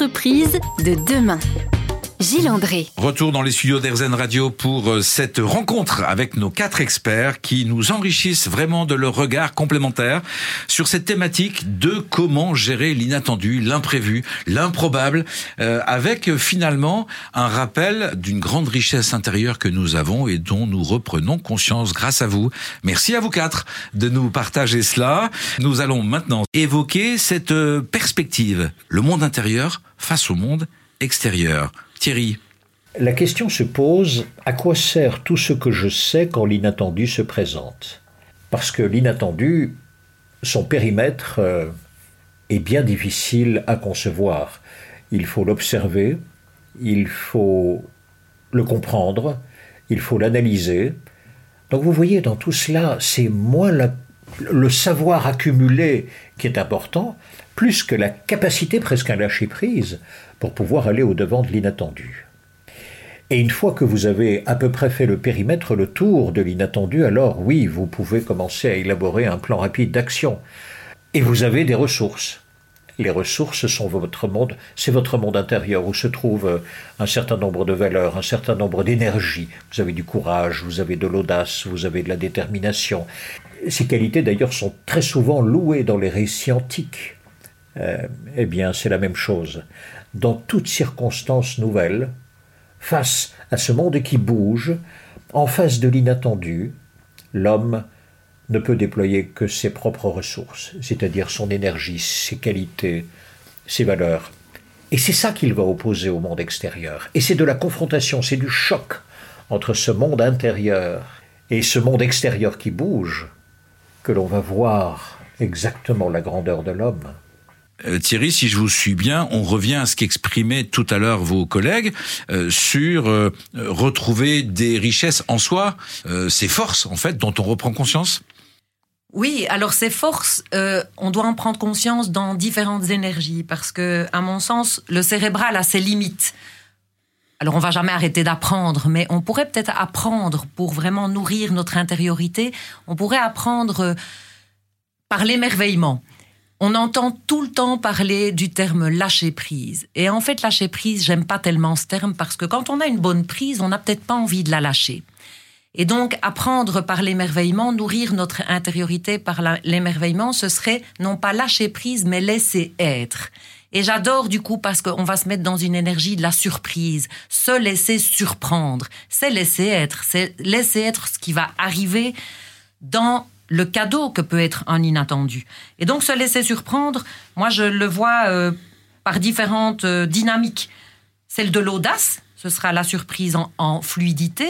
L'entreprise de demain. Gilles André. Retour dans les studios d'Erzen Radio pour euh, cette rencontre avec nos quatre experts qui nous enrichissent vraiment de leur regard complémentaire sur cette thématique de comment gérer l'inattendu, l'imprévu, l'improbable, euh, avec euh, finalement un rappel d'une grande richesse intérieure que nous avons et dont nous reprenons conscience grâce à vous. Merci à vous quatre de nous partager cela. Nous allons maintenant évoquer cette perspective, le monde intérieur face au monde extérieur. Thierry. La question se pose, à quoi sert tout ce que je sais quand l'inattendu se présente? Parce que l'inattendu, son périmètre euh, est bien difficile à concevoir. Il faut l'observer, il faut le comprendre, il faut l'analyser. Donc vous voyez, dans tout cela, c'est moins le savoir accumulé qui est important, plus que la capacité presque à lâcher prise pour pouvoir aller au-devant de l'inattendu. Et une fois que vous avez à peu près fait le périmètre, le tour de l'inattendu, alors oui, vous pouvez commencer à élaborer un plan rapide d'action. Et vous avez des ressources. Les ressources sont votre monde, c'est votre monde intérieur où se trouve un certain nombre de valeurs, un certain nombre d'énergies. Vous avez du courage, vous avez de l'audace, vous avez de la détermination. Ces qualités d'ailleurs sont très souvent louées dans les récits antiques. Euh, eh bien, c'est la même chose dans toute circonstance nouvelle, face à ce monde qui bouge, en face de l'inattendu, l'homme ne peut déployer que ses propres ressources, c'est-à-dire son énergie, ses qualités, ses valeurs. Et c'est ça qu'il va opposer au monde extérieur. Et c'est de la confrontation, c'est du choc entre ce monde intérieur et ce monde extérieur qui bouge que l'on va voir exactement la grandeur de l'homme. Euh, Thierry, si je vous suis bien, on revient à ce qu'exprimaient tout à l'heure vos collègues euh, sur euh, retrouver des richesses en soi, ces forces en fait dont on reprend conscience. Oui, alors ces forces, on doit en prendre conscience dans différentes énergies parce que, à mon sens, le cérébral a ses limites. Alors on va jamais arrêter d'apprendre, mais on pourrait peut-être apprendre pour vraiment nourrir notre intériorité. On pourrait apprendre par l'émerveillement on entend tout le temps parler du terme lâcher prise. Et en fait, lâcher prise, j'aime pas tellement ce terme parce que quand on a une bonne prise, on n'a peut-être pas envie de la lâcher. Et donc, apprendre par l'émerveillement, nourrir notre intériorité par l'émerveillement, ce serait non pas lâcher prise, mais laisser être. Et j'adore du coup parce qu'on va se mettre dans une énergie de la surprise, se laisser surprendre, c'est laisser être, c'est laisser être ce qui va arriver dans le cadeau que peut être un inattendu. Et donc se laisser surprendre, moi je le vois euh, par différentes euh, dynamiques. Celle de l'audace, ce sera la surprise en, fluidité.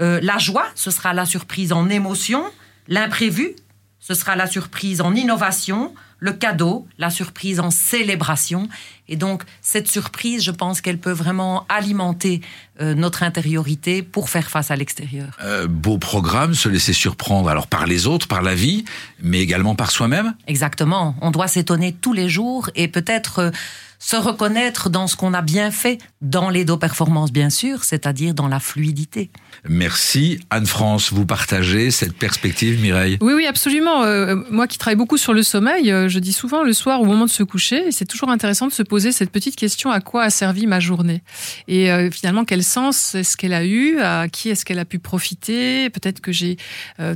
Euh, la joie, ce sera la surprise en émotion. L'imprévu, ce sera la surprise en innovation le cadeau, la surprise en célébration. Et donc, cette surprise, je pense qu'elle peut vraiment alimenter euh, notre intériorité pour faire face à l'extérieur. Euh, beau programme, se laisser surprendre alors par les autres, par la vie, mais également par soi-même. Exactement. On doit s'étonner tous les jours et peut-être... Euh, se reconnaître dans ce qu'on a bien fait, dans les deux performances bien sûr, c'est-à-dire dans la fluidité. Merci. Anne-France, vous partagez cette perspective Mireille? Oui, oui, absolument. Euh, moi qui travaille beaucoup sur le sommeil, euh, je dis souvent le soir au moment de se coucher, c'est toujours intéressant de se poser cette petite question à quoi a servi ma journée? Et euh, finalement, quel sens est-ce qu'elle a eu? À qui est-ce qu'elle a pu profiter? Peut-être que j'ai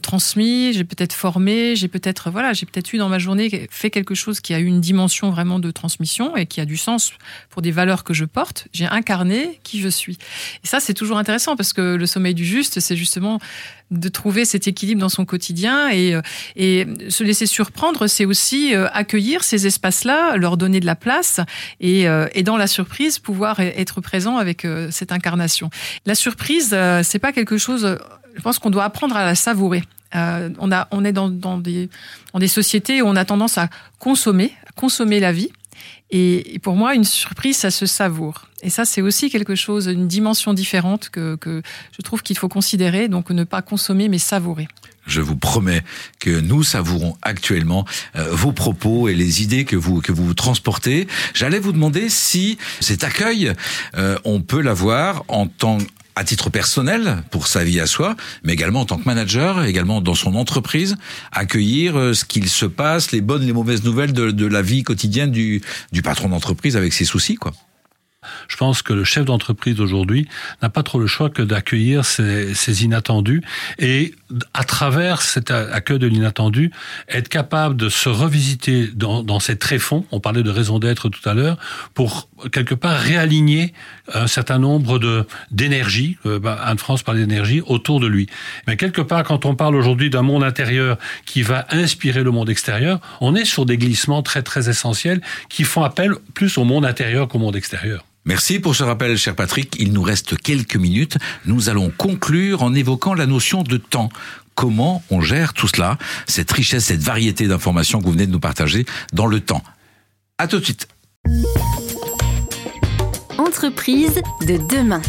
transmis, j'ai peut-être formé, j'ai peut-être voilà, j'ai peut-être eu dans ma journée fait quelque chose qui a eu une dimension vraiment de transmission et qui a du sens pour des valeurs que je porte. J'ai incarné qui je suis. Et ça, c'est toujours intéressant parce que le sommeil du juste, c'est justement de trouver cet équilibre dans son quotidien et, euh, se laisser surprendre, c'est aussi euh, accueillir ces espaces-là, leur donner de la place et, euh, et dans la surprise pouvoir e-, être présent avec cette incarnation. La surprise, c'est pas quelque chose. Je pense qu'on doit apprendre à la savourer. on, a, on est dans, des, dans des sociétés où on a tendance à consommer, à consommer la vie. Et pour moi, une surprise, ça se savoure. Et ça, c'est aussi quelque chose, une dimension différente que, que je trouve qu'il faut considérer. Donc, ne pas consommer, mais savourer. Je vous promets que nous savourons actuellement euh, vos propos et les idées que vous que vous transportez. J'allais vous demander si cet accueil, euh, on peut l'avoir en tant à titre personnel pour sa vie à soi, mais également en tant que manager, également dans son entreprise, accueillir euh, ce qu'il se passe, les bonnes, les mauvaises nouvelles de, de la vie quotidienne du, du patron d'entreprise avec ses soucis, quoi. Je pense que le chef d'entreprise aujourd'hui n'a pas trop le choix que d'accueillir ces, ces, inattendus et à travers cet accueil de l'inattendu, être capable de se revisiter dans, dans ses tréfonds, on parlait de raison d'être tout à l'heure, pour quelque part réaligner un certain nombre de d'énergie, euh, bah, Anne-France parlait d'énergie, autour de lui. Mais quelque part, quand on parle aujourd'hui d'un monde intérieur qui va inspirer le monde extérieur, on est sur des glissements très très essentiels qui font appel plus au monde intérieur qu'au monde extérieur. Merci pour ce rappel, cher Patrick. Il nous reste quelques minutes. Nous allons conclure en évoquant la notion de temps. Comment on gère tout cela, cette richesse, cette variété d'informations que vous venez de nous partager dans le temps. À tout de suite. Entreprise de demain.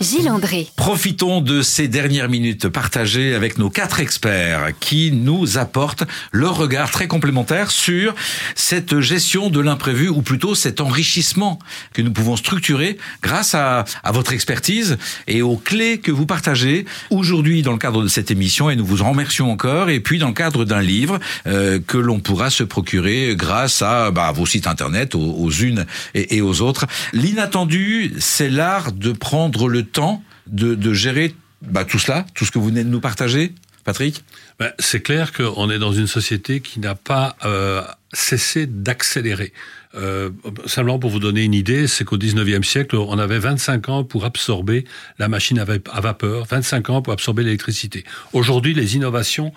Gilles André. Profitons de ces dernières minutes partagées avec nos quatre experts qui nous apportent leur regard très complémentaire sur cette gestion de l'imprévu ou plutôt cet enrichissement que nous pouvons structurer grâce à, votre expertise et aux clés que vous partagez aujourd'hui dans le cadre de cette émission et nous vous remercions encore et puis dans le cadre d'un livre euh, que l'on pourra se procurer grâce à, bah, vos sites internet aux, aux unes et, et aux autres. L'inattendu, c'est l'art de prendre le temps de, gérer bah, tout cela, tout ce que vous venez de nous partager, Patrick? Ben, C'est clair qu'on est dans une société qui n'a pas euh, cessé d'accélérer. Euh, simplement pour vous donner une idée, c'est qu'au 19e siècle, on avait 25 ans pour absorber la machine à vapeur, 25 ans pour absorber l'électricité. Aujourd'hui, les innovations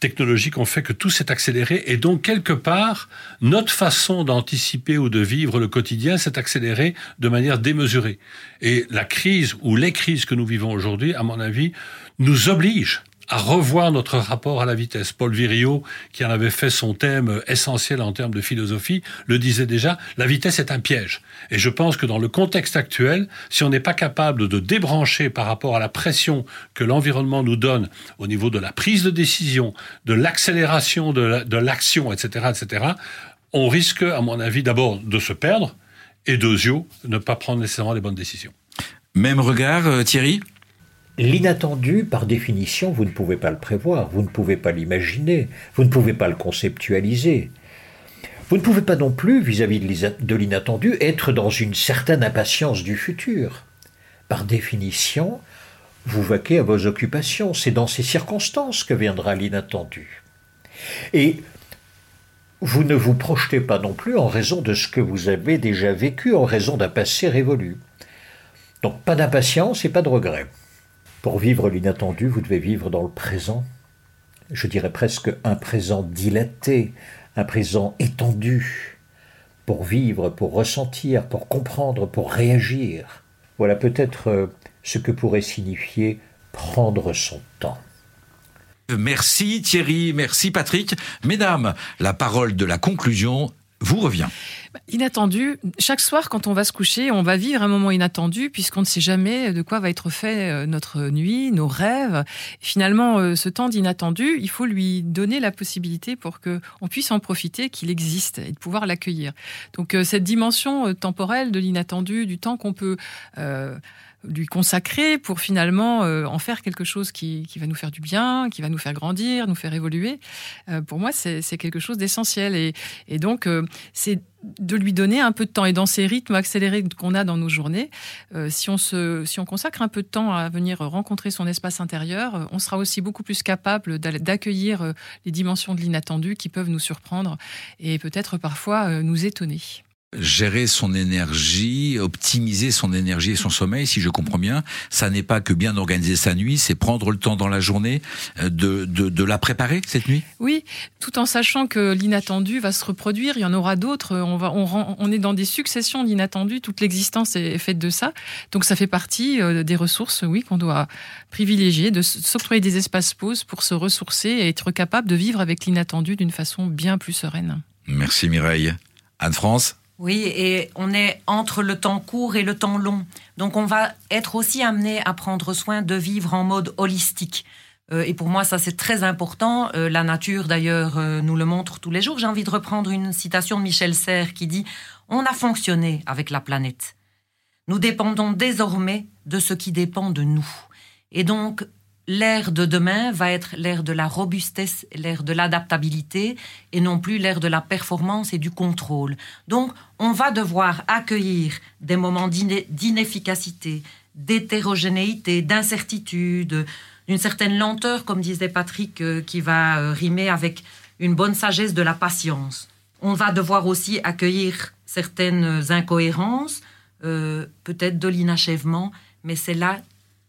technologiques ont fait que tout s'est accéléré et donc quelque part, notre façon d'anticiper ou de vivre le quotidien s'est accélérée de manière démesurée. Et la crise ou les crises que nous vivons aujourd'hui, à mon avis, nous obligent à revoir notre rapport à la vitesse. Paul Virio, qui en avait fait son thème essentiel en termes de philosophie, le disait déjà, la vitesse est un piège. Et je pense que dans le contexte actuel, si on n'est pas capable de débrancher par rapport à la pression que l'environnement nous donne au niveau de la prise de décision, de l'accélération de l'action, etc., etc., on risque, à mon avis, d'abord de se perdre et deuxièmement, ne pas prendre nécessairement les bonnes décisions. Même regard, euh, Thierry? L'inattendu, par définition, vous ne pouvez pas le prévoir, vous ne pouvez pas l'imaginer, vous ne pouvez pas le conceptualiser. Vous ne pouvez pas non plus, vis-à-vis de l'inattendu, être dans une certaine impatience du futur. Par définition, vous vaquez à vos occupations, c'est dans ces circonstances que viendra l'inattendu. Et vous ne vous projetez pas non plus en raison de ce que vous avez déjà vécu, en raison d'un passé révolu. Donc pas d'impatience et pas de regret. Pour vivre l'inattendu, vous devez vivre dans le présent. Je dirais presque un présent dilaté, un présent étendu. Pour vivre, pour ressentir, pour comprendre, pour réagir. Voilà peut-être euh, ce que pourrait signifier prendre son temps. Merci Thierry, merci Patrick. Mesdames, la parole de la conclusion vous revient. Inattendu. Chaque soir, quand on va se coucher, on va vivre un moment inattendu puisqu'on ne sait jamais de quoi va être fait euh, notre nuit, nos rêves. Finalement, euh, ce temps d'inattendu, il faut lui donner la possibilité pour que on puisse en profiter, qu'il existe et de pouvoir l'accueillir. Donc euh, cette dimension temporelle de l'inattendu, du temps qu'on peut euh, lui consacrer pour finalement euh, en faire quelque chose qui, qui, va nous faire du bien, qui va nous faire grandir, nous faire évoluer. Euh, pour moi, c'est quelque chose d'essentiel. Et, et, donc, euh, c'est de lui donner un peu de temps. Et dans ces rythmes accélérés qu'on a dans nos journées, si, on se, si on consacre un peu de temps à venir rencontrer son espace intérieur, on sera aussi beaucoup plus capable d'accueillir les dimensions de l'inattendu qui peuvent nous surprendre et peut-être parfois nous étonner gérer son énergie, optimiser son énergie et son sommeil, si je comprends bien, ça n'est pas que bien organiser sa nuit, c'est prendre le temps dans la journée euh, de, de, de, la préparer, cette nuit? Oui, tout en sachant que l'inattendu va se reproduire, il y en aura d'autres, on, va, on, on est dans des successions d'inattendus, toute l'existence est faite de ça, donc ça fait partie euh, des ressources, oui, qu'on doit privilégier, de s'octroyer des espaces pauses pour se ressourcer et être capable de vivre avec l'inattendu d'une façon bien plus sereine. Merci Mireille. Anne-France? Oui, et on est entre le temps court et le temps long. Donc on va être aussi amené à prendre soin de vivre en mode holistique. Euh, et pour moi, ça c'est très important. Euh, la nature, d'ailleurs, euh, nous le montre tous les jours. J'ai envie de reprendre une citation de Michel Serres qui dit ⁇ On a fonctionné avec la planète. Nous dépendons désormais de ce qui dépend de nous. Et donc, l'ère de demain va être l'ère de la robustesse, l'ère de l'adaptabilité, et non plus l'ère de la performance et du contrôle. Donc, on va devoir accueillir des moments d'inefficacité, d'hétérogénéité, d'incertitude, d'une certaine lenteur, comme disait Patrick, euh, qui va euh, rimer avec une bonne sagesse de la patience. On va devoir aussi accueillir certaines incohérences, euh, peut-être de l'inachèvement, mais c'est là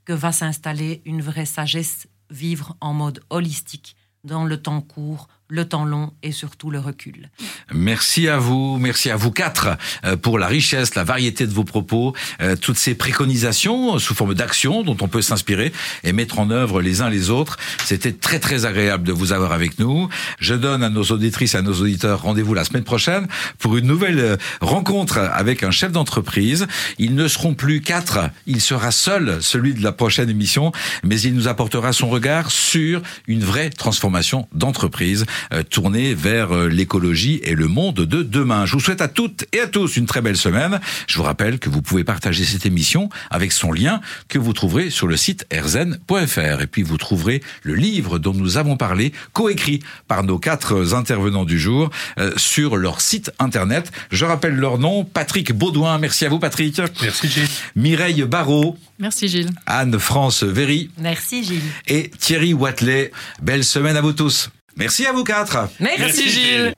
que va s'installer une vraie sagesse, vivre en mode holistique, dans le temps court, le temps long et surtout le recul. Merci à vous, merci à vous quatre euh, pour la richesse, la variété de vos propos, euh, toutes ces préconisations sous forme d'actions dont on peut s'inspirer et mettre en œuvre les uns les autres. C'était très très agréable de vous avoir avec nous. Je donne à nos auditrices et à nos auditeurs rendez-vous la semaine prochaine pour une nouvelle euh, rencontre avec un chef d'entreprise. Ils ne seront plus quatre, il sera seul, celui de la prochaine émission, mais il nous apportera son regard sur une vraie transformation d'entreprise euh, tourné vers euh, l'écologie et le monde de demain. Je vous souhaite à toutes et à tous une très belle semaine. Je vous rappelle que vous pouvez partager cette émission avec son lien que vous trouverez sur le site erzen.fr. Et puis vous trouverez le livre dont nous avons parlé, coécrit par nos quatre intervenants du jour, euh, sur leur site internet. Je rappelle leur nom, Patrick Baudouin. Merci à vous Patrick. Merci Gilles. Mireille Barrault. Merci Gilles. Anne-France Véry. Merci Gilles. Et Thierry Watley. Belle semaine à vous tous. Merci à vous quatre. Merci, Merci, Gilles. Gilles.